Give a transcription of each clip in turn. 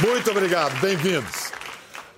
Muito obrigado, bem-vindos.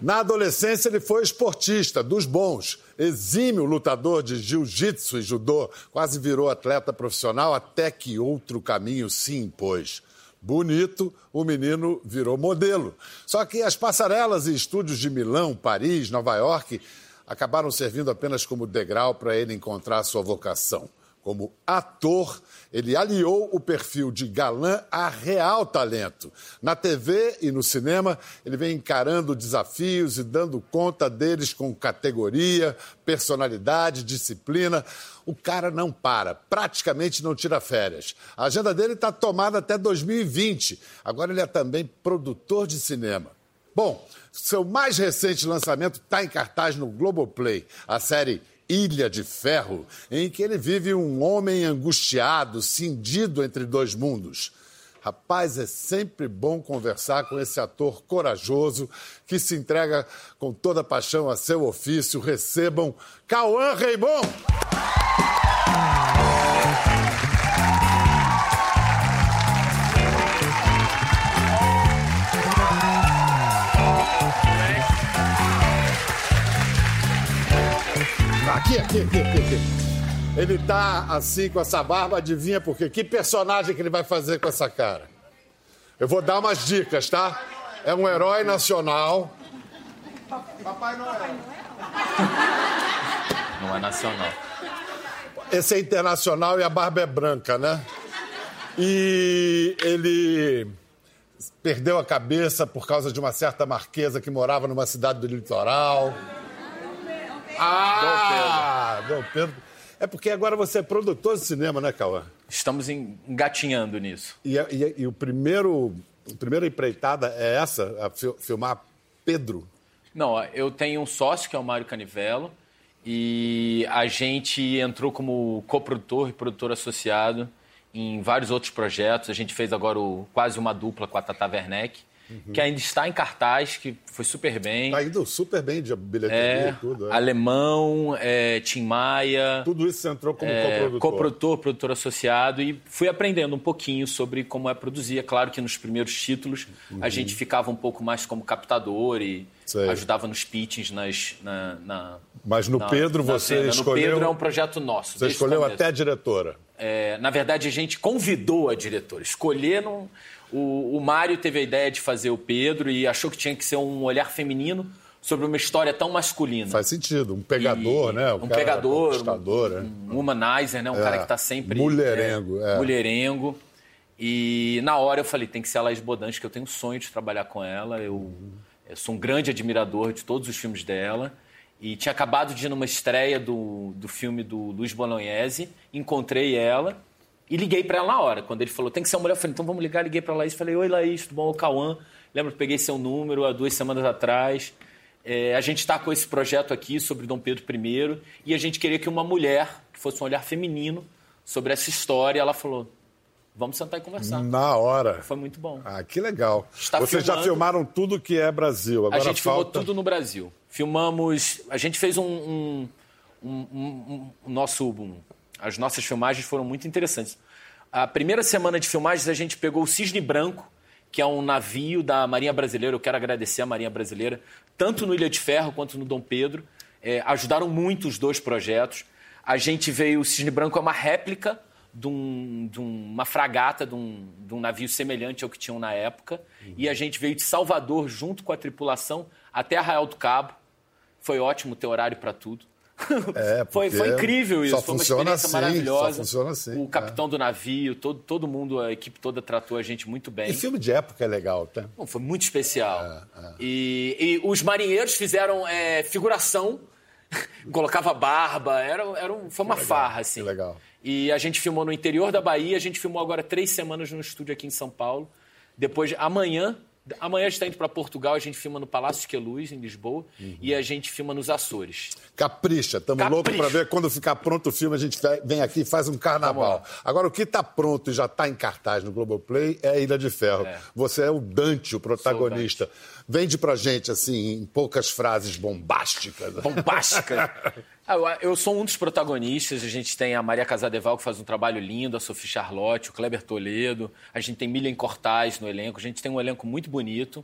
Na adolescência, ele foi esportista, dos bons, exímio lutador de jiu-jitsu e judô, quase virou atleta profissional até que outro caminho se impôs. Bonito, o menino virou modelo. Só que as passarelas e estúdios de Milão, Paris, Nova York acabaram servindo apenas como degrau para ele encontrar sua vocação. Como ator, ele aliou o perfil de galã a real talento. Na TV e no cinema, ele vem encarando desafios e dando conta deles com categoria, personalidade, disciplina. O cara não para, praticamente não tira férias. A agenda dele está tomada até 2020. Agora ele é também produtor de cinema. Bom, seu mais recente lançamento está em cartaz no Globoplay, a série Ilha de Ferro, em que ele vive um homem angustiado, cindido entre dois mundos. Rapaz, é sempre bom conversar com esse ator corajoso que se entrega com toda paixão a seu ofício. Recebam Cauã Raymond! Aqui, aqui, aqui, aqui, aqui. Ele tá assim com essa barba, adivinha por quê? Que personagem que ele vai fazer com essa cara? Eu vou dar umas dicas, tá? É um herói nacional. Papai Noel. Não é nacional. Esse é internacional e a barba é branca, né? E ele perdeu a cabeça por causa de uma certa marquesa que morava numa cidade do litoral. Ah, Dom Pedro. É porque agora você é produtor de cinema, né, Cauã? Estamos engatinhando nisso. E, e, e o primeiro, a primeira empreitada é essa, a fi- filmar Pedro. Não, eu tenho um sócio que é o Mário Canivelo e a gente entrou como coprodutor e produtor associado em vários outros projetos. A gente fez agora o, quase uma dupla com a Tata Werneck, que ainda está em cartaz, que foi super bem. Tá indo super bem de bilheteria É, e tudo. é. Alemão, é, Tim Maia, Tudo isso você entrou como é, coprodutor. coprodutor, produtor associado e fui aprendendo um pouquinho sobre como é produzir. É claro que nos primeiros títulos a gente ficava um pouco mais como captador e Uhum. Sei. ajudava nos pitchings, nas, na, na- Mas no na- Pedro você venda. escolheu... No Pedro é um projeto nosso. Você escolheu até a diretora. É, na verdade, a gente convidou a diretora. Escolher não. O, o Mário teve a ideia de fazer o Pedro e achou que tinha que ser um olhar feminino sobre uma história tão masculina. Faz sentido. Um pegador, E- né? O um pegador, né? um humanizer, né? Um cara que tá sempre... Mulherengo, é. Mulherengo. E na hora eu falei, tem que ser a Laís Bodans, que eu tenho um sonho de trabalhar com ela. Eu, eu sou um grande admirador de todos os filmes dela. E tinha acabado de ir numa estreia do, do filme do Luiz Bolognese, encontrei ela e liguei para ela na hora. Quando ele falou, tem que ser uma mulher, eu falei, então vamos ligar. Liguei para Laís, falei, oi Laís, tudo bom? O Cauã. Lembro que peguei seu número há duas semanas atrás. É, a gente está com esse projeto aqui sobre Dom Pedro I e a gente queria que uma mulher, que fosse um olhar feminino sobre essa história, ela falou, vamos sentar e conversar. Na hora. Foi muito bom. Ah, que legal. Está Vocês já filmando. filmaram tudo que é Brasil. Agora a gente filmou falta... tudo no Brasil. Filmamos. A gente fez um. um, um- um- nosso, um- as nossas filmagens foram muito interessantes. A primeira semana de filmagens, a gente pegou o Cisne Branco, que é um navio da Marinha Brasileira. Eu quero agradecer a Marinha Brasileira, tanto no Ilha de Ferro quanto no Dom Pedro. É, ajudaram muito os dois projetos. A gente veio. O Cisne Branco é uma réplica de, um- de uma fragata, de um, de um navio semelhante ao que tinham na época. E a gente veio de Salvador, junto com a tripulação, até Arraial do Cabo. Foi ótimo ter horário para tudo. É, foi, foi incrível isso, foi uma experiência assim, maravilhosa. só funciona assim, o capitão do navio, todo, todo mundo, a equipe toda tratou a gente muito bem. E filme de época é legal, tá? Bom, foi muito especial. É, E, e os marinheiros fizeram é, figuração, colocava barba, era, era um- foi uma farra, assim. que legal. E a gente filmou no interior da Bahia, a gente filmou agora três semanas no estúdio aqui em São Paulo. Depois, amanhã, amanhã a gente está indo para Portugal, a gente filma no Palácio Queluz, em Lisboa, Uhum. e a gente filma nos Açores. Capricha, estamos loucos para ver quando ficar pronto o filme, a gente ve- vem aqui e faz um carnaval. Agora, o que está pronto e já está em cartaz no Globoplay é a Ilha de Ferro. É. Você é o Dante, o protagonista. Vende pra gente, assim, em poucas frases bombásticas. Bombástica. Ah, eu- sou um dos protagonistas. A gente tem a Maria Casadeval, que faz um trabalho lindo, a Sophie Charlotte, o Kleber Toledo. A gente tem Milian Cortais no elenco. A gente tem um elenco muito bonito.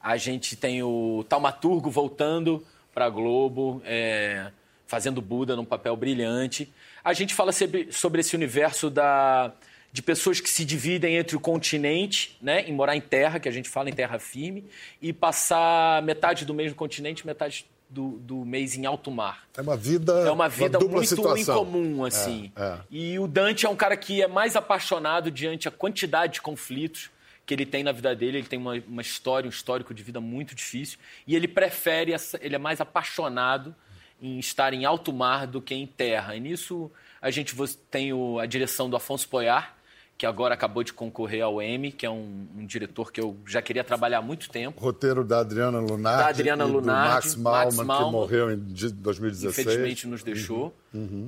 A gente tem o Taumaturgo voltando para Globo, é, fazendo Buda num papel brilhante. A gente fala sobre, sobre esse universo da, de pessoas que se dividem entre o continente, né, em morar em terra, que a gente fala em terra firme, e passar metade do mesmo continente, metade do, do mês em alto mar. É uma vida. É uma vida dupla muito situação. incomum, assim. é. E o Dante é um cara que é mais apaixonado diante a quantidade de conflitos que ele tem na vida dele. Ele tem uma, uma história, um histórico de vida muito difícil. E ele prefere, essa, ele é mais apaixonado em estar em alto mar do que em terra. E nisso a gente tem o- a direção do Afonso Poyar, que agora acabou de concorrer ao Emmy, que é um, um diretor que eu já queria trabalhar há muito tempo. Roteiro da Adriana Lunardi. Da Adriana do Lunardi, Max Malman, Max Malman. que morreu em de- 2016. infelizmente nos deixou.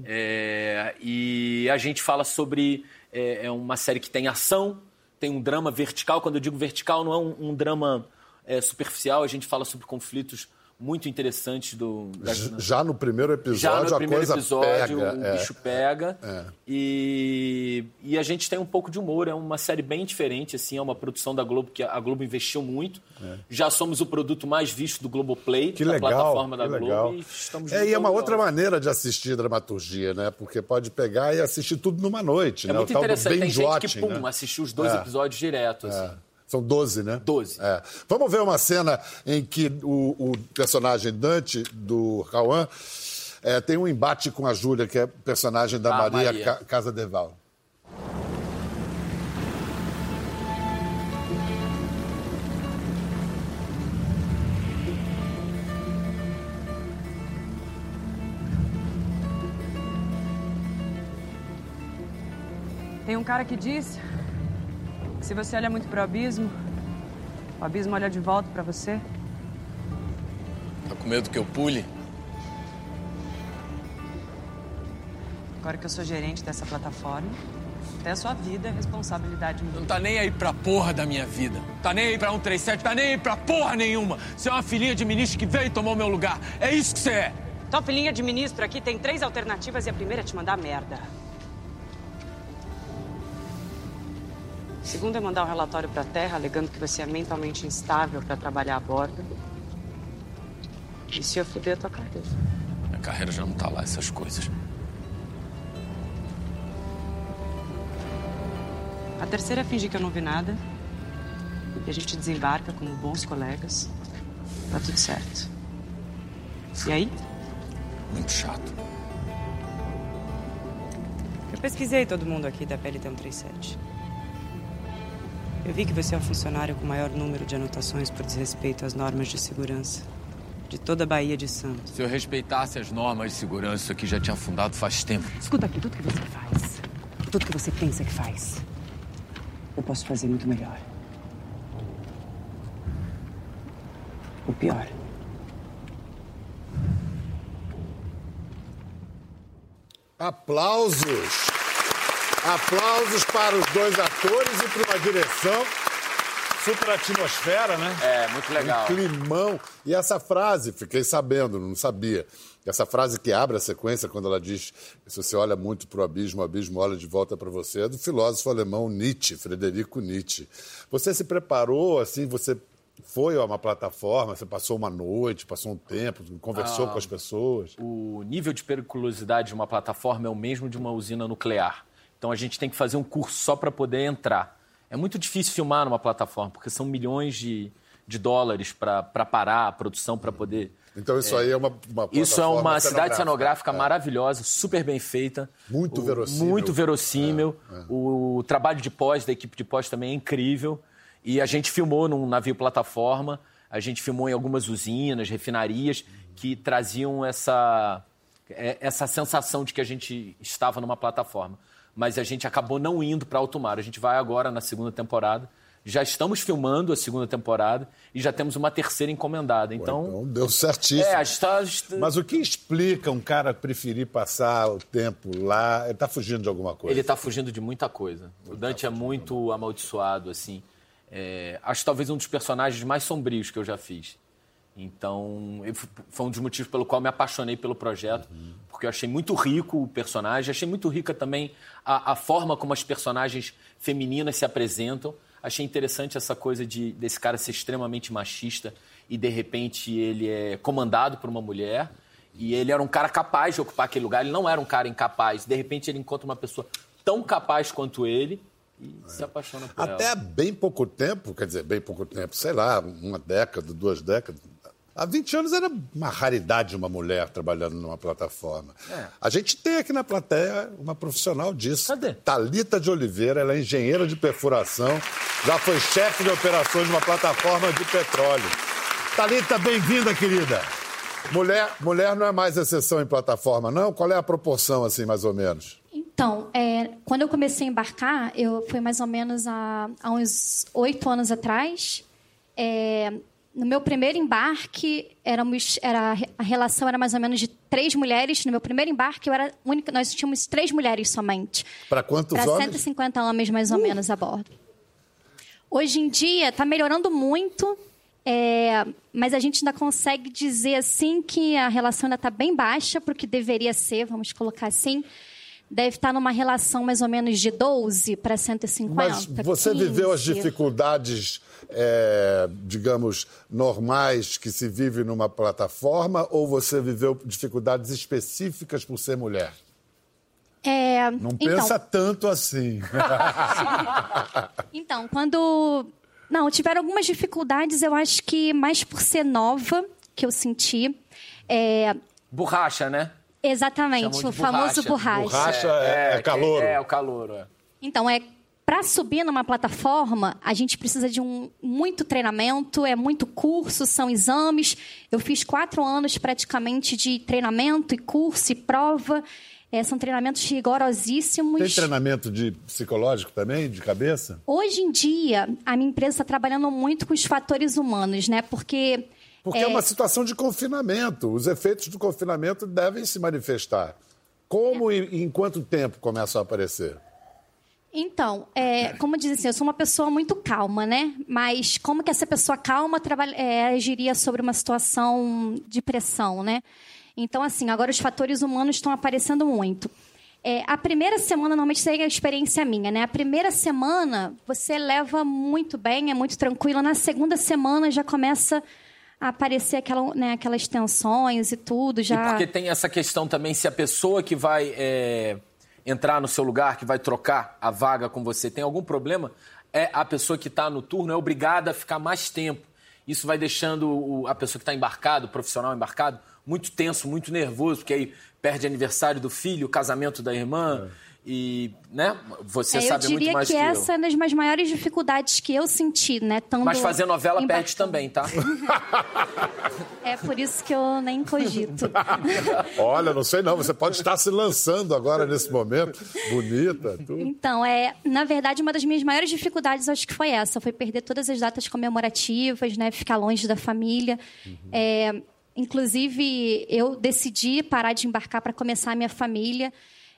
É, e a gente fala sobre é, é uma série que tem ação, tem um drama vertical. Quando eu digo vertical, não é um, um drama é, superficial. A gente fala sobre conflitos muito interessantes do da- Já no primeiro já episódio, no a primeiro coisa episódio pega. o é. bicho pega e, e a gente tem um pouco de humor é uma série bem diferente assim é uma produção da Globo que a Globo investiu muito já somos o produto mais visto do Globoplay É. Que da legal, plataforma da Globo legal. e estamos É, e é uma outra maneira de assistir dramaturgia, né? Porque pode pegar e assistir tudo numa noite, É né? muito o interessante. Tem gente que, pum, né? assistiu os dois É. episódios direto. assim. São 12, né? 12. É. Vamos ver uma cena em que o, o personagem Dante, do Cauã, é, tem um embate com a Júlia, que é personagem da Ah, Maria, Maria. Ca- Casadeval. Tem um cara que diz se você olha muito pro abismo, o abismo olha de volta pra você. Tá com medo que eu pule? Agora que eu sou gerente dessa plataforma, até a sua vida é responsabilidade minha. Não tá nem aí pra porra da minha vida. Tá nem aí pra 137, tá nem aí pra porra nenhuma. Você é uma filhinha de ministro que veio e tomou meu lugar. É isso que você é. Tua filhinha de ministro aqui tem três alternativas e a primeira é te mandar merda. A segunda é mandar um relatório pra Terra alegando que você é mentalmente instável pra trabalhar a bordo. E se eu fuder a tua cabeça. Minha carreira já não tá lá, essas coisas. A terceira é fingir que eu não vi nada. E a gente desembarca como bons colegas. Tá tudo certo. E aí? Muito chato. Eu pesquisei todo mundo aqui da PLT 137. Eu vi que você é o funcionário com o maior número de anotações por desrespeito às normas de segurança de toda a Bahia de Santos. Se eu respeitasse as normas de segurança, isso aqui já tinha afundado faz tempo. Escuta aqui, tudo que você faz, tudo que você pensa que faz, eu posso fazer muito melhor. O pior. Aplausos! Aplausos para os dois atores e para uma direção. Super atmosfera, né? É, muito legal. Um climão. E essa frase, fiquei sabendo, não sabia. Essa frase que abre a sequência, quando ela diz: se você olha muito para o abismo, o abismo olha de volta para você, é do filósofo alemão Nietzsche, Frederico Nietzsche. Você se preparou, assim, você foi a uma plataforma, você passou uma noite, passou um tempo, conversou com as pessoas. O nível de periculosidade de uma plataforma é o mesmo de uma usina nuclear. Então a gente tem que fazer um curso só para poder entrar. É muito difícil filmar numa plataforma, porque são milhões de, de dólares para parar a produção para poder. Então isso aí é uma, uma Isso é uma cidade cenográfica É. maravilhosa, super bem feita. Muito O- verossímil. Muito verossímil. O trabalho de pós da equipe de pós também é incrível. E a gente filmou num navio plataforma, a gente filmou em algumas usinas, refinarias, que traziam essa, é- essa sensação de que a gente estava numa plataforma. Mas a gente acabou não indo para alto mar. A gente vai agora na segunda temporada. Já estamos filmando a segunda temporada e já temos uma terceira encomendada. Então, Então deu certíssimo. é, gente tá- Mas o que explica um cara preferir passar o tempo lá? Ele está fugindo de alguma coisa. Ele está fugindo de muita coisa. O Dante é muito amaldiçoado, assim. É, acho talvez um dos personagens mais sombrios que eu já fiz. Então, foi um dos motivos pelo qual me apaixonei pelo projeto, uhum. porque eu achei muito rico o personagem, achei muito rica também a, a, forma como as personagens femininas se apresentam. Achei interessante essa coisa de desse cara ser extremamente machista e de repente ele é comandado por uma mulher e ele era um cara capaz de ocupar aquele lugar. Ele não era um cara incapaz. De repente ele encontra uma pessoa tão capaz quanto ele e é. se apaixona por Até ela. bem pouco tempo, quer dizer, bem pouco tempo, sei lá, uma década, duas décadas, Há 20 anos era uma raridade uma mulher trabalhando numa plataforma. É. A gente tem aqui na plateia uma profissional disso. Cadê? Talita de Oliveira, ela é engenheira de perfuração, já foi chefe de operações de uma plataforma de petróleo. Talita, bem-vinda, querida. Mulher, mulher não é mais exceção em plataforma, não? Qual é a proporção, assim, mais ou menos? Então, é, quando eu comecei a embarcar, eu foi mais ou menos há, há uns oito anos atrás. É, no meu primeiro embarque, éramos, era, a relação era mais ou menos de três mulheres. No meu primeiro embarque, eu era única, nós tínhamos três mulheres somente. Para quantos pra homens? 150 homens, mais ou uh. menos, a bordo. Hoje em dia, está melhorando muito, é, mas a gente ainda consegue dizer assim que a relação ainda está bem baixa, porque deveria ser, vamos colocar assim deve estar numa relação mais ou menos de 12 para 150. Mas você 15. viveu as dificuldades, é, digamos, normais que se vive numa plataforma ou você viveu dificuldades específicas por ser mulher? É, Não então, pensa tanto assim. então, quando. Não, tiveram algumas dificuldades, eu acho que mais por ser nova que eu senti. É... Borracha, né? Exatamente, o famoso borracha. Borracha é, é, é calor. É, é, o calor. É. Então, é para subir numa plataforma, a gente precisa de um muito treinamento, é muito curso, são exames. Eu fiz quatro anos praticamente de treinamento e curso e prova. É, são treinamentos rigorosíssimos. Tem treinamento de psicológico também, de cabeça? Hoje em dia, a minha empresa está trabalhando muito com os fatores humanos, né? Porque porque é... é uma situação de confinamento. Os efeitos do confinamento devem se manifestar. Como é. e em quanto tempo começam a aparecer? Então, é, como diz assim, eu sou uma pessoa muito calma, né? Mas como que essa pessoa calma trabalha, é, agiria sobre uma situação de pressão, né? Então, assim, agora os fatores humanos estão aparecendo muito. É, a primeira semana, normalmente, isso é a experiência minha, né? A primeira semana, você leva muito bem, é muito tranquila. Na segunda semana, já começa aparecer aquela, né, aquelas tensões e tudo. Já... E porque tem essa questão também, se a pessoa que vai é, entrar no seu lugar, que vai trocar a vaga com você, tem algum problema, é a pessoa que está no turno é obrigada a ficar mais tempo. Isso vai deixando o, a pessoa que está embarcado, o profissional embarcado, muito tenso, muito nervoso, porque aí perde aniversário do filho, casamento da irmã. É e, né, você é, sabe muito mais que, que eu. Eu diria que essa é uma das maiores dificuldades que eu senti, né? Tanto Mas fazer novela embarcando. perde também, tá? é por isso que eu nem cogito. Olha, não sei não, você pode estar se lançando agora nesse momento, bonita, tudo. Então, é, na verdade, uma das minhas maiores dificuldades acho que foi essa, foi perder todas as datas comemorativas, né, ficar longe da família. Uhum. É, inclusive, eu decidi parar de embarcar para começar a minha família.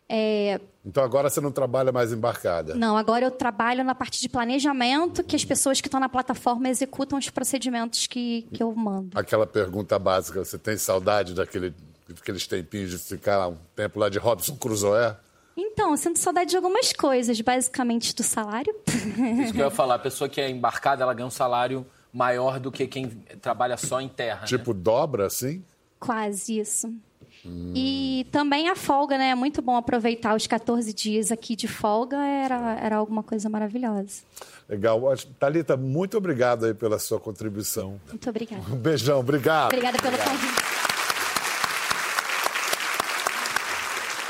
É... Então agora você não trabalha mais embarcada? Não, agora eu trabalho na parte de planejamento, que as pessoas que estão na plataforma executam os procedimentos que, que eu mando. Aquela pergunta básica, você tem saudade daquele, daqueles tempinhos de ficar um tempo lá de Robson Crusoe? Então, eu sinto saudade de algumas coisas, basicamente do salário. Isso que eu ia falar, a pessoa que é embarcada, ela ganha um salário maior do que quem trabalha só em terra. Né? Tipo, né? dobra, assim? Quase isso. Hum. E também a folga, né? É muito bom aproveitar os 14 dias aqui de folga, era, era alguma coisa maravilhosa. Legal. Thalita, muito obrigado aí pela sua contribuição. Muito obrigada. Um beijão, obrigado. Obrigada pelo convite.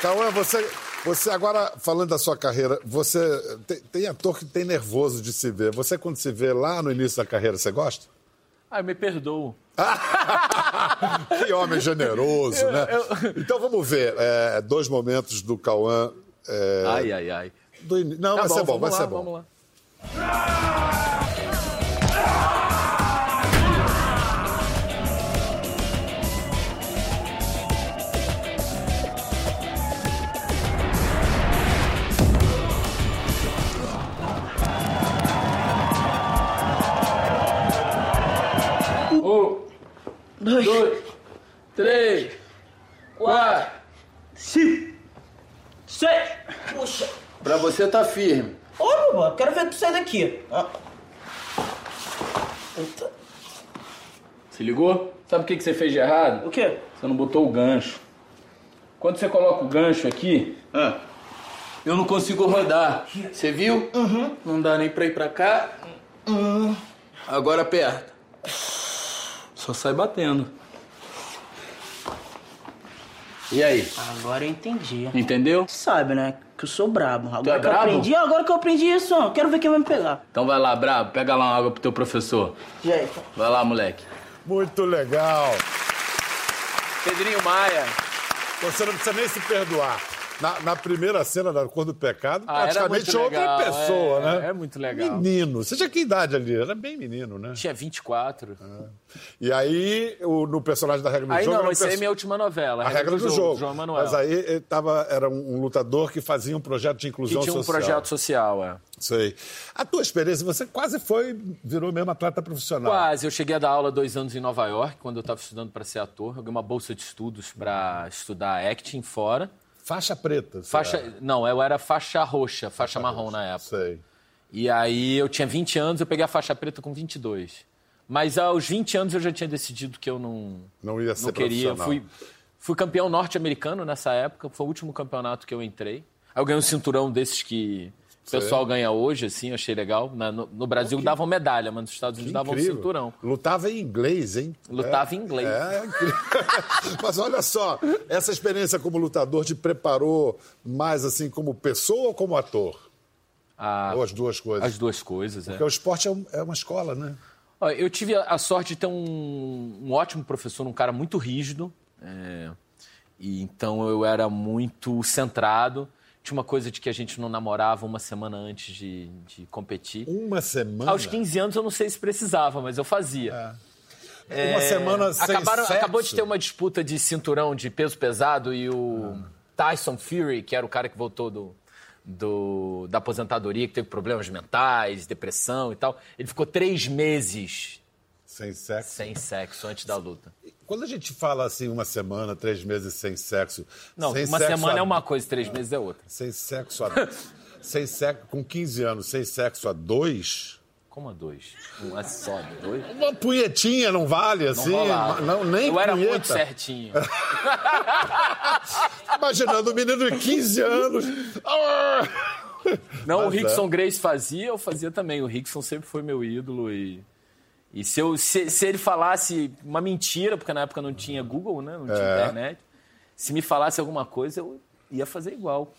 Cauã, você, você agora, falando da sua carreira, você tem, tem ator que tem nervoso de se ver. Você, quando se vê lá no início da carreira, você gosta? Ah, eu me perdoo. que homem generoso, né? Eu. Então vamos ver é, dois momentos do Cauã. É... Ai, ai, ai. Do in... Não, tá vai bom, ser bom, vai lá, ser bom. Vamos lá. Dois, três, quatro, Cinco. Seis. Puxa. Pra você tá firme. Ô, meu quero ver tu sair daqui. Ah. Se ligou? Sabe o que, que você fez de errado? O quê? Você não botou o gancho. Quando você coloca o gancho aqui, Ah. eu não consigo rodar. Você viu? Uhum. Não dá nem pra ir pra cá. Agora aperta. Só sai batendo. E aí? Agora eu entendi. Entendeu? Sabe, né? Que eu sou brabo. Agora é que eu brabo? aprendi, agora que eu aprendi isso, ó. Quero ver quem vai me pegar. Então vai lá, brabo, pega lá uma água pro teu professor. Jeito. Vai lá, moleque. Muito legal. Pedrinho Maia. Você não precisa nem se perdoar. Na, na primeira cena da Cor do Pecado, Ah, praticamente outra legal, pessoa, é, né? é muito legal. Menino. Você tinha que idade ali? Era bem menino, né? Tinha 24. E aí, o- no personagem da regra do Aí jogo. era não, esse aí é minha última novela. A regra do jogo. João Manuel. Mas aí ele tava, era um, lutador que fazia um projeto de que inclusão tinha um social. projeto social, é. Sei. A tua experiência, você quase foi, virou mesmo atleta profissional. Quase. Eu cheguei a dar aula dois anos em Nova York, quando eu estava estudando para ser ator. Eu ganhei uma bolsa de estudos para estudar acting fora. Faixa preta. Faixa, era. não, eu era faixa roxa, faixa marrom na época. Sei. E aí eu tinha 20 anos, eu peguei a faixa preta com 22. Mas aos 20 anos eu já tinha decidido que eu não, Não ia ser não queria. Fui, fui campeão norte-americano nessa época, foi o último campeonato que eu entrei. Aí eu ganhei um cinturão desses que o pessoal ganha hoje, assim, eu achei legal. Na- no, no Brasil davam medalha, mas nos Estados Unidos davam um cinturão. Lutava em inglês, hein? Lutava em inglês. É, é incrível. Mas olha só, essa experiência como lutador te preparou mais assim como pessoa ou como ator? Ah, Ou as duas coisas? as duas coisas, é. Porque o esporte é, um- é uma escola, né? Ó, Eu tive a a sorte de ter um, um ótimo professor, um cara muito rígido. é, e então eu era muito centrado. Tinha uma coisa de que a gente não namorava uma semana antes de, de competir. Uma semana. Aos 15 anos eu não sei se precisava, mas eu fazia. Uma semana sem Acabaram- sexo. acabou de ter uma disputa de cinturão de peso pesado e o Tyson Fury, que era o cara que voltou do, do- da aposentadoria, que teve problemas mentais, depressão e tal, ele ficou três meses Sem sexo. sem sexo antes da luta. Quando a gente fala assim, uma semana, três meses sem sexo. Não, sem uma sexo semana a- é uma coisa, três meses é outra. Sem sexo a... sem sexo, com 15 anos, sem sexo a dois. Como a dois? Um é só, dois? Uma punhetinha não vale assim? Não não, nem Eu era punheta. muito certinho. Imaginando um menino de 15 anos. Ah! Não, o Mas é. Rickson Grace fazia, eu fazia também. O Rickson sempre foi meu ídolo e... E se, eu, se, se ele falasse uma mentira, porque na época não tinha Google, né? Não tinha É. internet. Se me falasse alguma coisa, eu ia fazer igual.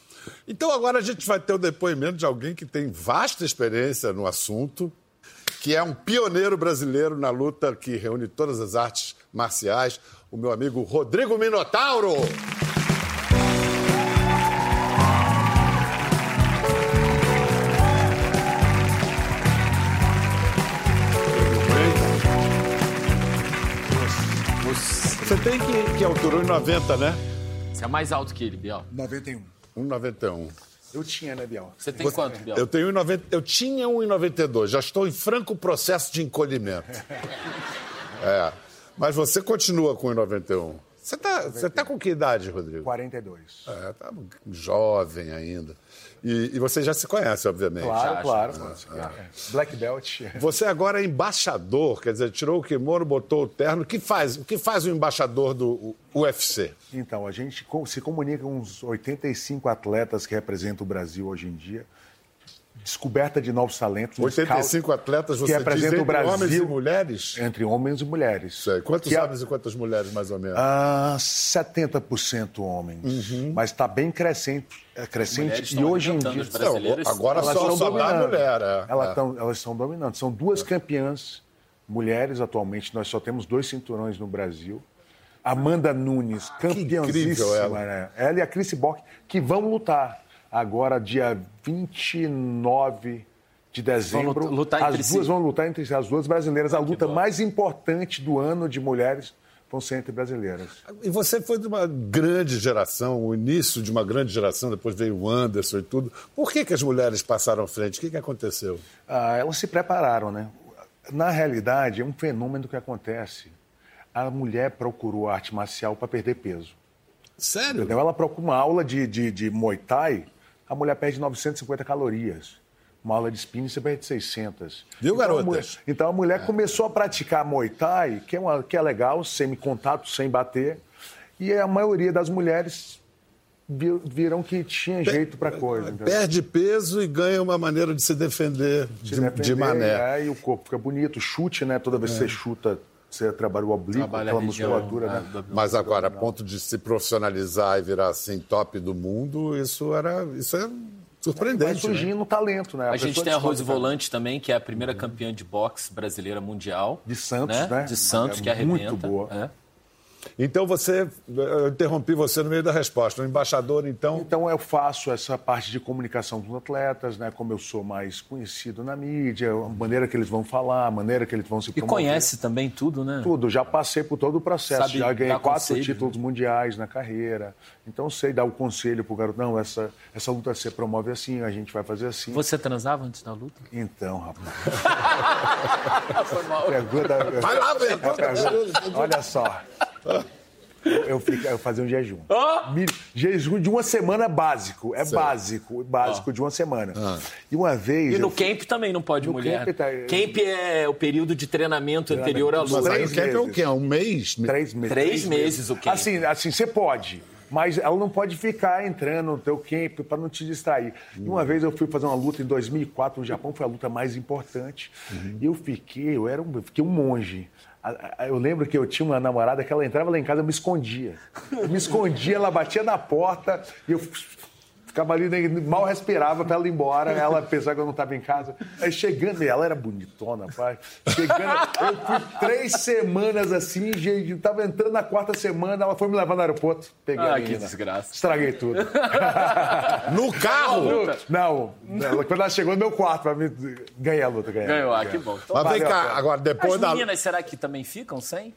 Então agora a gente vai ter o depoimento de alguém que tem vasta experiência no assunto, que é um pioneiro brasileiro na luta que reúne todas as artes marciais, o meu amigo Rodrigo Minotauro. Tem que, que altura 1,90, né? Você é mais alto que ele, Biel. 91. 1,91. Eu tinha, né, Biel? Você tem quanto, Biel? Eu tenho 1,90. Eu tinha 1,92. Já estou em franco processo de encolhimento. É. Mas você continua com 1,91. Você está você tá com que idade, Rodrigo? 42. É, tá jovem ainda. E, e você já se conhece, obviamente. Claro, Já, claro. já. É. Black Belt. Você agora é embaixador, quer dizer, tirou o kimono, botou o terno. O que faz, o que faz o embaixador do UFC? Então, a gente se comunica com uns 85 atletas que representam o Brasil hoje em dia. Descoberta de novos talentos. um 85 atletas, que você diz, representa entre o Brasil homens e mulheres? Entre homens e mulheres. Sei. Quantos Que é- homens e quantas mulheres, mais ou menos? Ah, 70% homens. Uhum. Mas está bem crescente, é crescente. E hoje em dia. Não, agora Elas só, estão só dá dominando. mulher. É. Elas, É. tão- elas estão dominando. São duas campeãs mulheres atualmente. Nós só temos dois cinturões no Brasil. Amanda Nunes, incrível campeãzíssima. ela. né? Ela e a Chris Bock, que vão lutar agora, dia 29 de dezembro. Vão lutar as duas si. vão lutar entre si, as duas brasileiras. A luta mais importante do ano de mulheres vão ser entre brasileiras. E você foi de uma grande geração, o início de uma grande geração, depois veio o Anderson e tudo. Por que, que as mulheres passaram à frente? O que, que aconteceu? Ah, elas se prepararam, né? Na realidade, é um fenômeno que acontece. a mulher procurou a arte marcial para perder peso. Sério? Entendeu? Ela procura uma aula de, de, de Muay Thai, a mulher perde 950 calorias. Uma aula de spinning você perde 600. Viu, então, a garotas? mulher, então a mulher começou a praticar Muay Thai, que é, uma, que é legal, sem contato, sem bater. E a maioria das mulheres vi- viram que tinha jeito para coisa. entendeu? Perde peso e ganha uma maneira de se defender Se de, defender, de mané. é, e o corpo fica bonito. Chute, né? Toda vez que você chuta, você trabalha o oblíquo, Trabalha a aquela região, musculatura, né, né? Mas agora, a ponto de se profissionalizar e virar assim top do mundo, isso era isso é Vai surpreendente. né? surgindo talento, né? A gente pessoa tem a Rose Volante também, que é a primeira campeã de boxe brasileira mundial. De Santos, né? De Santos, É que arrebenta. muito boa. É. Então você, eu interrompi você no meio da resposta. O embaixador, então, Então eu faço essa parte de comunicação com os atletas, né? Como eu sou mais conhecido na mídia, a maneira que eles vão falar, a maneira que eles vão se E promover. conhece também tudo, né? Tudo, já passei por todo o processo, Sabe já ganhei quatro conselho, títulos mundiais na carreira. Então sei dar o conselho pro garoto, não, essa, essa luta você promove assim, a gente vai fazer assim. Você transava antes da luta? Então, rapaz. Pergunta- vai lá, velho. Olha só. Eu, fico, eu fazia um jejum. Mi- Jejum de uma semana básico. É básico, básico de uma semana. E uma vez. E no camp também não pode No mulher. camp tá- Camp é o período de treinamento anterior à Mas Mas luta. aí Três o camp é o quê? É um mês? Três meses. Três meses o camp. Assim, assim, você pode. Mas ela não pode ficar entrando no teu camp para não te distrair. E Uma vez eu fui fazer uma luta em 2004 no Japão, foi a luta mais importante. E eu fiquei, eu era um, eu fiquei um monge. Eu lembro que eu tinha uma namorada que ela entrava lá em casa, eu me escondia. Eu me escondia, ela batia na porta e eu ficava ali, nem- mal respirava pra ela ir embora. Ela pensava que eu não estava em casa. Aí chegando, e ela era bonitona, pai. Chegando, eu fui três semanas assim, gente, tava entrando na quarta semana, ela foi me levar no aeroporto. Peguei Ah, a que menina. desgraça. Estraguei tudo. No carro? Não, ela- quando ela chegou no meu quarto pra me ganhar a luta, ganhar. Ganhou, ah, que bom. Então, Mas vem cá, agora depois as da. meninas, será que também ficam sem?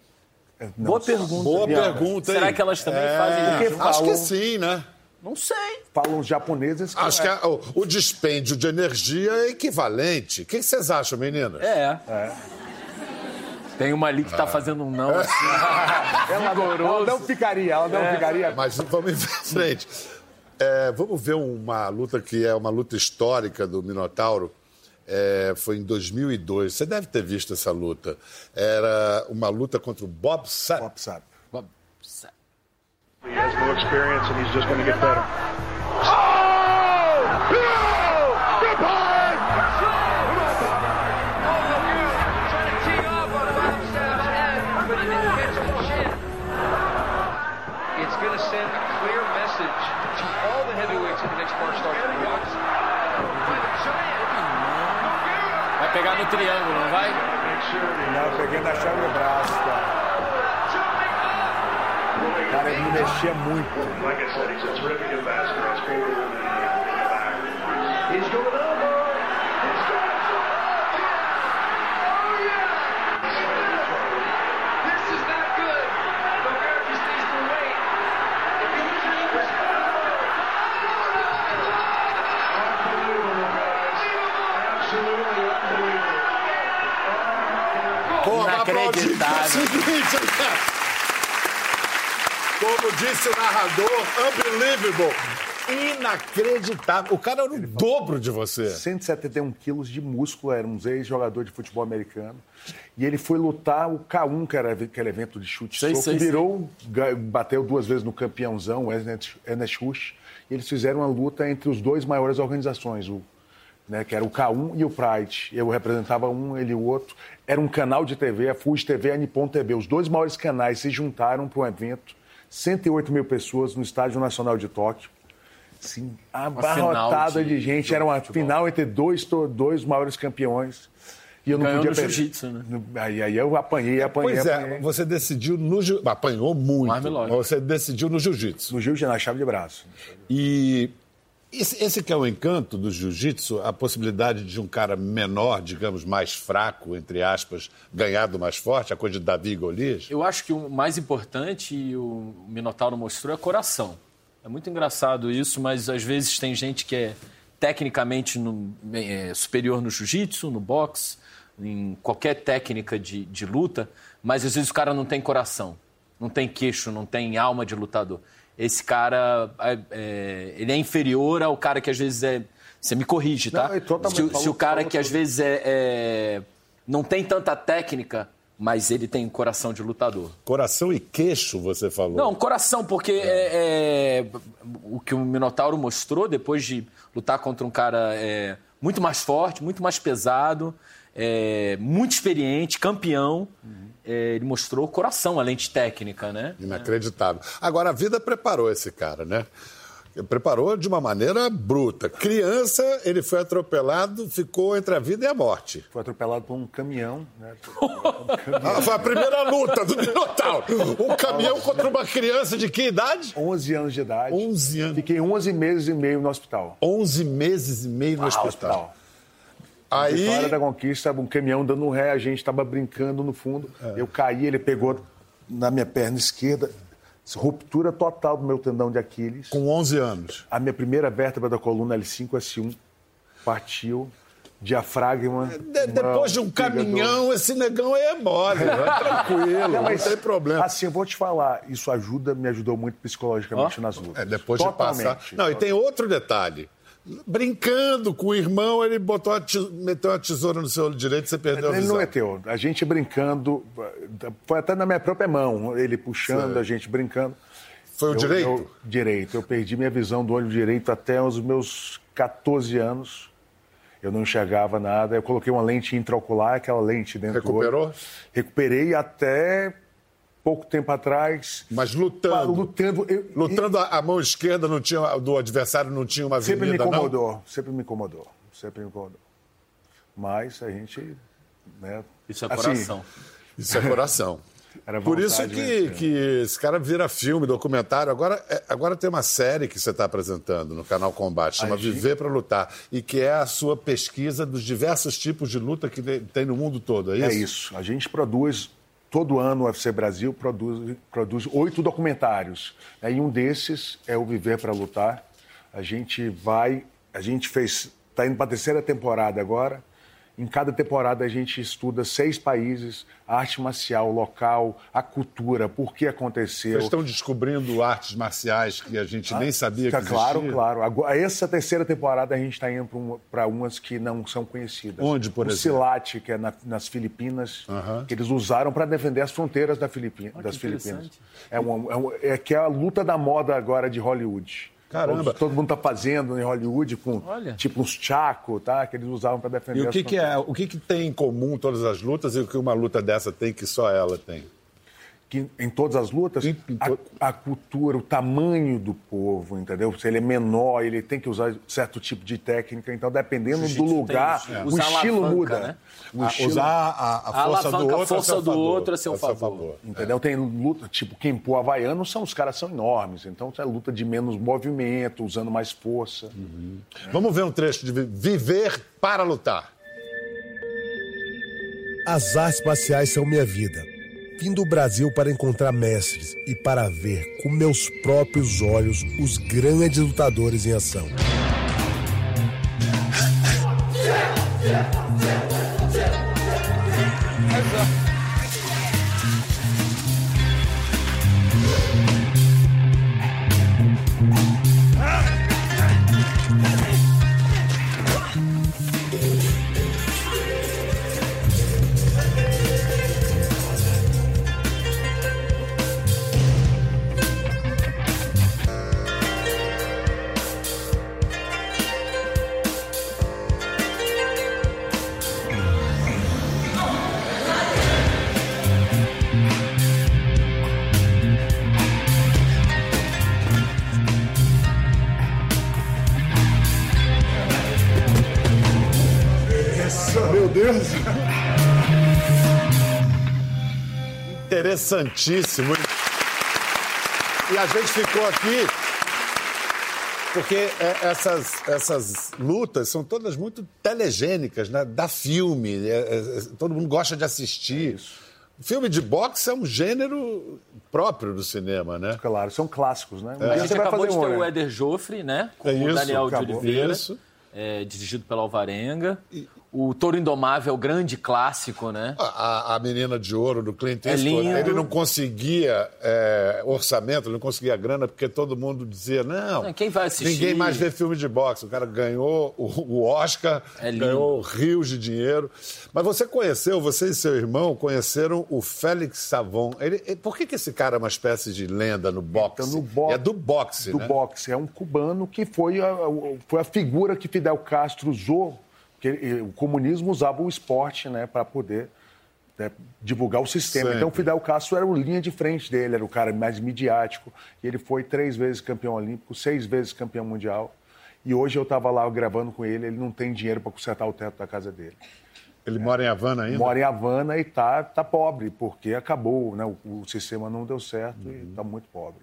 Não, Boa pergunta. Boa pergunta, hein? Será que elas também É, fazem? Acho que sim, né? Não sei. Falam os japoneses que. Acho que a- o, o dispêndio de energia é equivalente. O que vocês acham, meninas? É. Tem uma ali que tá fazendo um não. assim. ela, ela não ficaria, ela não ficaria. Mas vamos em frente. É, vamos ver uma luta que é uma luta histórica do Minotauro. É, foi em 2002. Você deve ter visto essa luta. Era uma luta contra o Bob Sapp. Pop, sabe? He has no experience and he's just going to get better. Oh! Goodbye! It's going to send a clear message to all the heavyweights in the next martial arts box. Vai pegar no triângulo, não vai? Não, eu peguei na chave do braço, cara. Cara, ele me mexia muito. Like I said, he's a terrific ambassador. It's great to win back. He's going over. He's going This is not good. The American stays the weight. If he loses, Unbelievable, guys. Absolutely unbelievable. Pô, vai aplaudir. Inacreditável. É o seguinte, né? Como disse o narrador, unbelievable. Inacreditável. O cara era o dobro de você. 171 quilos de músculo, era um ex-jogador de futebol americano. E ele foi lutar o K1, que era aquele evento de chute Sei, soco, sei, virou, ga- bateu duas vezes no campeãozão, o Ernest Ernest Rush. E eles fizeram uma luta entre os dois maiores organizações, o, né, que era o K1 e o Pride. Eu representava um, ele o outro. Era um canal de TV, a Fuji TV e a Nippon TV. Os dois maiores canais se juntaram para um evento. 108 mil pessoas no Estádio Nacional de Tóquio. Sim, abarrotada de de, gente. jogo Era uma de futebol. final entre dois, dois maiores campeões. E eu não Ganhou podia perder. jiu-jitsu, né? Aí, aí eu apanhei, apanhei, Pois é, apanhei. você decidiu no jiu... Apanhou muito. Mas, lógico. mas Você decidiu no jiu-jitsu. No jiu-jitsu, na chave de braço. E esse, esse que é o encanto do jiu-jitsu, a possibilidade de um cara menor, digamos, mais fraco, entre aspas, ganhar do mais forte, a coisa de Davi e Golias. Eu acho que o mais importante, e o Minotauro mostrou, é coração. É muito engraçado isso, mas às vezes tem gente que é tecnicamente no- é, superior no jiu-jitsu, no boxe, em qualquer técnica de, de luta, mas às vezes o cara não tem coração, não tem queixo, não tem alma de lutador. Esse cara, é, é, ele é inferior ao cara que às vezes é... Você me corrige, tá? Não, é se, o- se o cara que às vezes é, é- não tem tanta técnica, mas ele tem coração de lutador. Coração e queixo, você falou. Não, coração, porque é, é, o que o Minotauro mostrou depois de lutar contra um cara é, muito mais forte, muito mais pesado, é, muito experiente, campeão. é, ele mostrou coração, além de técnica, né? Inacreditável. Agora, a vida preparou esse cara, né? Preparou de uma maneira bruta. Criança, ele foi atropelado, ficou entre a vida e a morte. Foi atropelado por um caminhão, né? Ah, foi a primeira luta do Minotauro. Um caminhão contra uma criança de que idade? 11 anos de idade. 11 anos. Fiquei 11 meses e meio no hospital. 11 meses e meio no Ah, hospital. Aí, Vitória da Conquista, um caminhão dando ré, a gente estava brincando no fundo. Eu caí, ele pegou na minha perna esquerda, ruptura total do meu tendão de Aquiles. com 11 anos. A minha primeira vértebra da coluna L5S1 partiu, diafragma. De- depois de um caminhão, esse negão aí é mole. né? Tranquilo, não, mas, tem problema. Assim, eu vou te falar, isso ajuda, me ajudou muito psicologicamente nas lutas. É, depois de Totalmente. passar. Não, e tem outro detalhe. Brincando com o irmão, ele botou a te- meteu uma tesoura no seu olho direito e você perdeu a Ele visão. não é teu. A gente brincando, foi até na minha própria mão, ele puxando, Sei. a gente brincando. Foi o Eu- direito? eu- direito. Eu perdi minha visão do olho direito até os meus 14 anos. Eu não enxergava nada. Eu coloquei uma lente intraocular, aquela lente dentro do Recuperou? olho. Recuperei até pouco tempo atrás. Mas lutando. Lutando. eu- Lutando, a a mão esquerda não tinha, do adversário não tinha uma Sempre me avenida, não? incomodou, sempre me incomodou, sempre me incomodou. Mas a gente, né? Isso é assim, coração. Isso é coração. Era Por isso vontade, que, né? que esse cara vira filme, documentário. Agora, é- agora tem uma série que você está apresentando no canal Combate, chama Viver para Lutar, e que é a sua pesquisa dos diversos tipos de luta que te- tem no mundo todo, é isso? É isso. A gente produz, todo ano o UFC Brasil produz, produz oito documentários. né? E um desses é o Viver para Lutar. A gente vai, a gente fez, está indo para a terceira temporada agora. Em cada temporada a gente estuda seis países, a arte marcial, local, a cultura, por que aconteceu. Vocês estão descobrindo artes marciais que a gente nem sabia que Tá, Claro, existia? claro. Agora, essa terceira temporada a gente está indo para umas que não são conhecidas. Onde, por o exemplo? Silate, que é na- nas Filipinas, que eles usaram para defender as fronteiras da Filipi- das Filipinas. É, uma, é, uma- é que é a luta da moda agora de Hollywood. Caramba. Todo, mundo está fazendo em Hollywood com Olha. tipo uns chaco, tá? Que eles usavam para defender E o que, que é, o que, que tem em comum todas as lutas e o que uma luta dessa tem que só ela tem? Que em todas as lutas, a, a cultura, o tamanho do povo, entendeu? Se ele é menor, ele tem que usar certo tipo de técnica. Então, dependendo do lugar, isso, o estilo alavanca, muda. né? O A- estilo, Usar a, força do alavanca, outro força a seu do favor. outro a seu favor. Entendeu? Tem luta, tipo, quem pô havaiano são, os caras são enormes. Então, é luta de menos movimento, usando mais força. Vamos ver um trecho de Vi- Viver para Lutar. As artes marciais são minha vida. Vim do Brasil para encontrar mestres e para ver com meus próprios olhos os grandes lutadores em ação. Interessantíssimo. E a gente ficou aqui porque é, essas, essas lutas são todas muito telegênicas, né? Da filme. é, é, é, todo mundo gosta de assistir. Filme de boxe é um gênero próprio do cinema, né? Claro, são clássicos, né? Um A gente acabou de ter um, o né? Éder Joffre, né? Com É o isso, Daniel de acabou. Oliveira. Isso. é, dirigido pela Alvarenga. O Touro Indomável, o grande clássico, né? A, a menina de ouro do Clint É Eastwood, lindo. ele não conseguia é, orçamento, ele não conseguia grana, porque todo mundo dizia, não, Não, quem vai assistir? ninguém mais vê filme de boxe. O cara ganhou o, o Oscar, É ganhou rios de dinheiro. Mas você conheceu, você e seu irmão conheceram o Félix Savon. Ele, ele- por que, que esse cara é uma espécie de lenda no boxe? Então, no bo- É do boxe, do né? boxe. É um cubano que foi a, a- foi a figura que Fidel Castro usou, que ele- o comunismo usava o esporte né, para poder né, divulgar o sistema. Sempre. Então, o Fidel Castro era o linha de frente dele, era o cara mais midiático. E ele foi três vezes campeão olímpico, seis vezes campeão mundial. E hoje eu estava lá gravando com ele, ele não tem dinheiro para consertar o teto da casa dele. Ele mora em Havana ainda? Mora em Havana e tá, tá pobre, porque acabou, né? O, o sistema não deu certo e está muito pobre.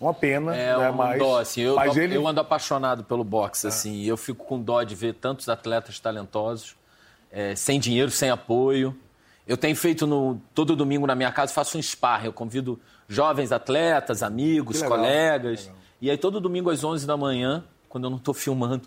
Uma pena, É né? um mas, dó, assim. Eu, mas ele... eu ando apaixonado pelo boxe, assim. E eu fico com dó de ver tantos atletas talentosos, é, sem dinheiro, sem apoio. Eu tenho feito no, todo domingo na minha casa, faço um sparring. Eu convido jovens atletas, amigos, legal, colegas. E aí todo domingo às 11 da manhã, quando eu não estou filmando,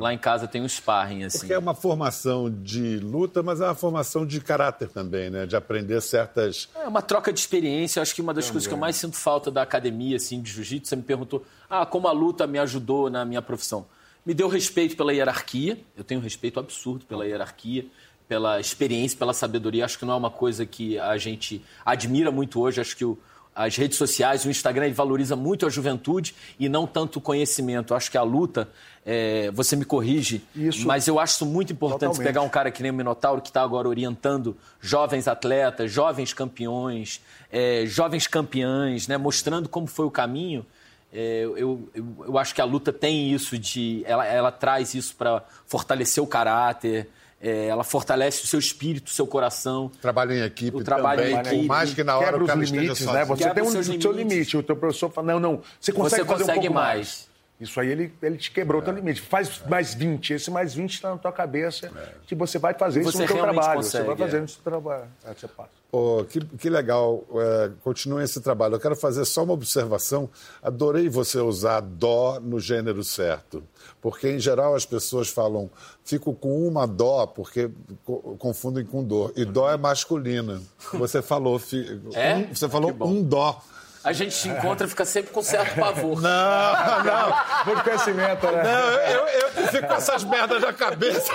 lá em casa tem um sparring, assim. Porque é uma formação de luta, mas é uma formação de caráter também, né? De aprender certas. É uma troca de experiência. Eu acho que uma das coisas que eu mais sinto falta da academia, assim, de jiu-jitsu, você me perguntou, ah, como a luta me ajudou na minha profissão. Me deu respeito pela hierarquia. Eu tenho um respeito absurdo pela hierarquia, pela experiência, pela sabedoria. Acho que não é uma coisa que a gente admira muito hoje. Acho que o- as redes sociais, o Instagram, ele valoriza muito a juventude e não tanto o conhecimento. Acho que a luta, é, você me corrige, Isso. mas eu acho isso muito importante Totalmente. pegar um cara que nem o Minotauro, que está agora orientando jovens atletas, jovens campeões, é, jovens campeãs, né, mostrando como foi o caminho. É, eu, eu, eu acho que a luta tem isso de. Ela, ela traz isso para fortalecer o caráter, é, ela fortalece o seu espírito, o seu coração. Trabalho em equipe O trabalho também, em equipe. por mais que na hora quebra o cara os limites, esteja né? Você Quebra tem um seu limite. O teu professor fala, não, não, você consegue Você fazer consegue um pouco mais. mais. Isso aí ele, ele te quebrou o É. teu limite. Faz mais 20. Esse mais 20 está na tua cabeça que você vai fazer isso Você no teu trabalho. consegue, você vai fazer é. no seu trabalho. Aí você passa. Pô, que, que legal. É, continue esse trabalho. Eu quero fazer só uma observação. Adorei você usar dó no gênero certo. Porque, em geral, as pessoas falam, fico com uma dó, porque co- confundem com dor. E dó é masculina. Você falou, fi- É? um- você falou um dó. A gente se encontra e fica sempre com certo pavor. Não, não. Muito conhecimento, né? Não, eu, eu que fico com essas merdas na cabeça.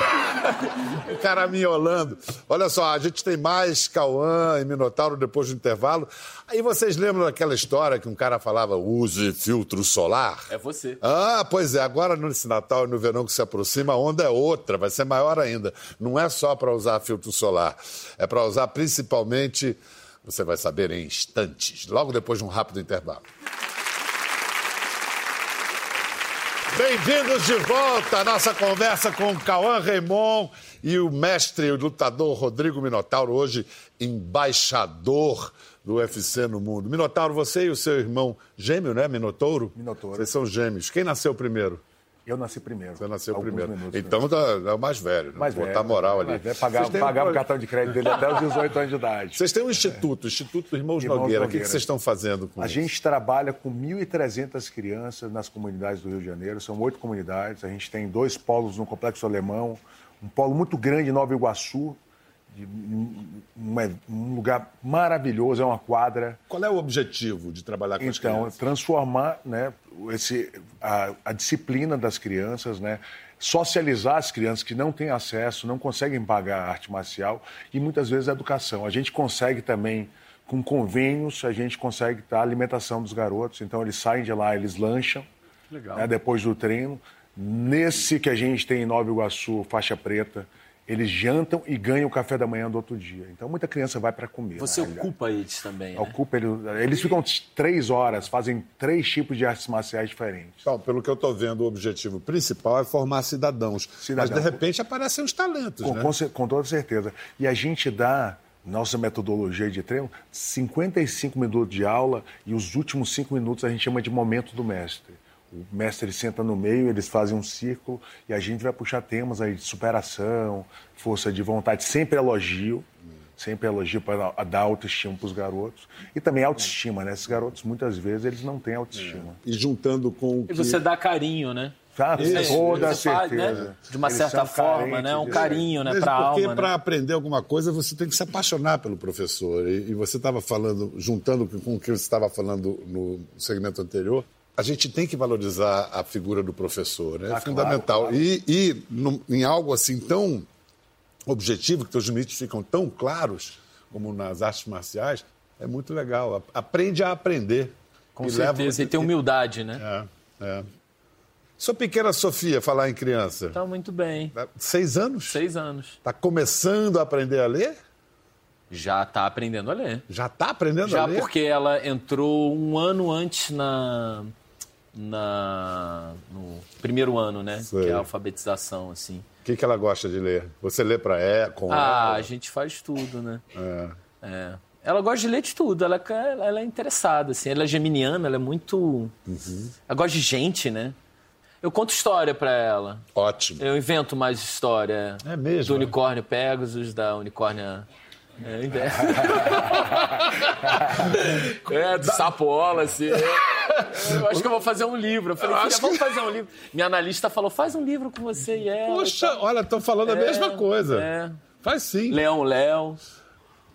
o cara miolando. Olha só, a gente tem mais Cauã e Minotauro depois do intervalo. Aí vocês lembram daquela história que um cara falava, use filtro solar? É você. Ah, pois é. Agora, nesse Natal e no verão que se aproxima, a onda é outra, vai ser maior ainda. Não é só para usar filtro solar, é para usar principalmente, você vai saber em instantes, logo depois de um rápido intervalo. Bem-vindos de volta à nossa conversa com Cauã Raymond e o mestre, o lutador Rodrigo Minotauro, hoje embaixador do UFC no mundo. Minotauro, você e o seu irmão gêmeo, né? Minotouro? Minotouro. Vocês são gêmeos. Quem nasceu primeiro? Eu nasci primeiro. Você nasceu primeiro. minutos então tá, é o mais velho, né? Mais Botar velho, moral ali. velho. Pagava, têm um pagava o cartão de crédito dele até os 18 anos de idade. Vocês têm um instituto, Instituto Irmãos, Irmãos Nogueira. O que, que Nogueira. vocês estão fazendo com A isso? gente trabalha com 1.300 crianças nas comunidades do Rio de Janeiro, são oito comunidades. A gente tem dois polos no Complexo Alemão, um polo muito grande em Nova Iguaçu, de um, um lugar maravilhoso, é uma quadra. Qual é o objetivo de trabalhar com as Então, crianças? transformar né, esse, a, a disciplina das crianças, né, socializar as crianças que não têm acesso, não conseguem pagar a arte marcial e muitas vezes a educação. A gente consegue também, com convênios, a gente consegue dar a alimentação dos garotos. Então, eles saem de lá, eles lancham né, depois do treino. Nesse que a gente tem em Nova Iguaçu, faixa preta, eles jantam e ganham o café da manhã do outro dia. Então, muita criança vai para comer. Você na realidade. ocupa eles também, né? Ocupa ele- eles ficam três horas, fazem três tipos de artes marciais diferentes. Então, pelo que eu estou vendo, o objetivo principal é formar cidadãos. Cidadão. Mas, de repente, aparecem os talentos, Com, né? com com toda certeza. E a gente dá, nossa metodologia de treino, 55 minutos de aula e os últimos cinco minutos a gente chama de momento do mestre. O mestre senta no meio, eles fazem um círculo e a gente vai puxar temas aí de superação, força de vontade, sempre elogio. Sempre elogio para dar autoestima para os garotos. E também autoestima, né? Esses garotos, muitas vezes, eles não têm autoestima. E juntando com o que... E você dá carinho, né? Sabe? Isso, Toda faz, né? certeza. De uma Eles certa forma, né? Um carinho, né? Mesmo Pra porque alma, para né? aprender alguma coisa você tem que se apaixonar pelo professor. E, e você estava falando, juntando com o que você estava falando no segmento anterior, a gente tem que valorizar a figura do professor, né? É Ah, fundamental. claro, E, e no- em algo assim tão objetivo, que teus limites ficam tão claros, como nas artes marciais, é muito legal. Aprende a aprender. Com E leva- certeza. E ter humildade, né? É, é. Sua pequena Sofia, falar em criança. Tá muito bem. Seis anos? Seis anos. Está começando a aprender a ler? Já tá aprendendo a ler. Já está aprendendo Já a ler? porque ela entrou um ano antes na, na no primeiro ano, né? Sei. Que é a alfabetização, assim. O que, que ela gosta de ler? Você lê para ela, com Ah, ela? a gente faz tudo, né? É. É. Ela gosta de ler de tudo, ela, ela é interessada, assim. Ela é geminiana, ela é muito... Uhum. Ela gosta de gente, né? Eu conto história pra ela. Ótimo. Eu invento mais história. É mesmo, Do é? unicórnio Pegasus, da unicórnia... É, é. é do sapo Wallace. Eu acho que eu vou fazer um livro. Eu falei, Eu filha, vamos que- fazer um livro. Minha analista falou, faz um livro com você e ela. Poxa, olha, estão falando a É, mesma coisa. é. Faz sim. Leão Léo,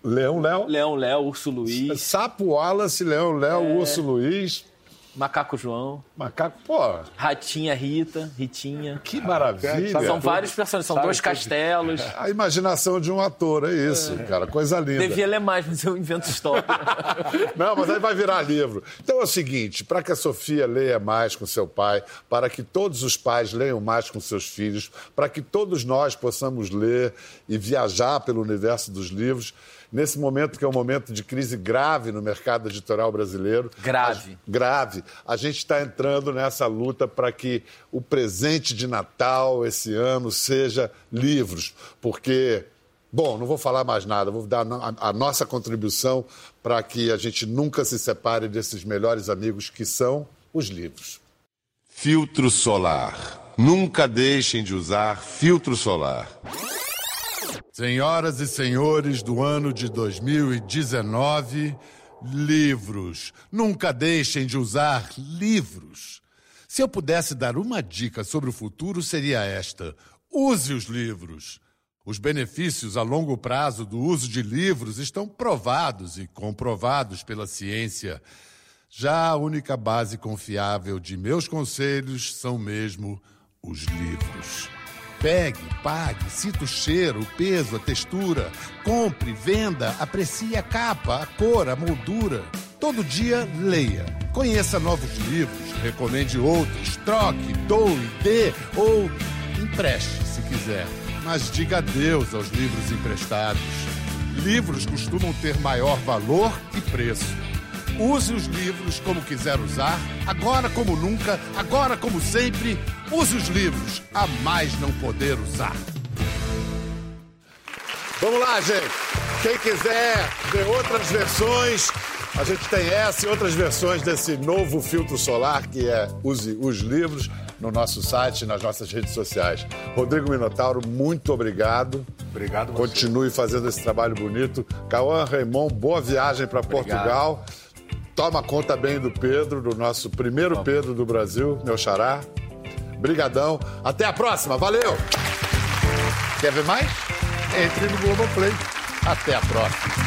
Leão, Léo. Leão Léo, Urso Luiz, Sapo Wallace, Leão, Léo, É. Urso Luiz, Macaco João, Macaco. Pô, Ratinha Rita, Ritinha. que maravilha. São vários personagens, são Sabe dois castelos. A imaginação de um ator, é isso, cara. Coisa linda. Devia ler mais, mas eu invento história. Não, mas aí vai virar livro. Então é o seguinte: para que a Sofia leia mais com seu pai, para que todos os pais leiam mais com seus filhos, para que todos nós possamos ler e viajar pelo universo dos livros, nesse momento que é um momento de crise grave no mercado editorial brasileiro. Grave. A, grave. A gente está entrando nessa luta para que o presente de Natal esse ano seja livros, porque Bom, não vou falar mais nada, vou dar a, a nossa contribuição para que a gente nunca se separe desses melhores amigos que são os livros. Filtro solar. Nunca deixem de usar filtro solar. Senhoras e senhores do ano de 2019, livros. Nunca deixem de usar livros. Se eu pudesse dar uma dica sobre o futuro, seria esta: use os livros. Os benefícios a longo prazo do uso de livros estão provados e comprovados pela ciência. Já a única base confiável de meus conselhos são mesmo os livros. Pegue, pague, sinta o cheiro, o peso, a textura. Compre, venda, aprecie a capa, a cor, a moldura. Todo dia, leia. Conheça novos livros, recomende outros, troque, doe, dê ou empreste, se quiser. Mas diga adeus aos livros emprestados. Livros costumam ter maior valor e preço. Use os livros como quiser usar, agora como nunca, agora como sempre. Use os livros, a mais não poder usar. Vamos lá, gente. Quem quiser ver outras versões, a gente tem essa e outras versões desse novo filtro solar que é Use os Livros no nosso site e nas nossas redes sociais. Rodrigo Minotauro, muito obrigado. Obrigado, você. Continue fazendo esse trabalho bonito. Cauã Raimond, boa viagem para Portugal. Toma conta bem do Pedro, do nosso primeiro Pedro do Brasil, meu xará. Brigadão. Até a próxima. Valeu! Quer ver mais? Entre no Globoplay. Até a próxima.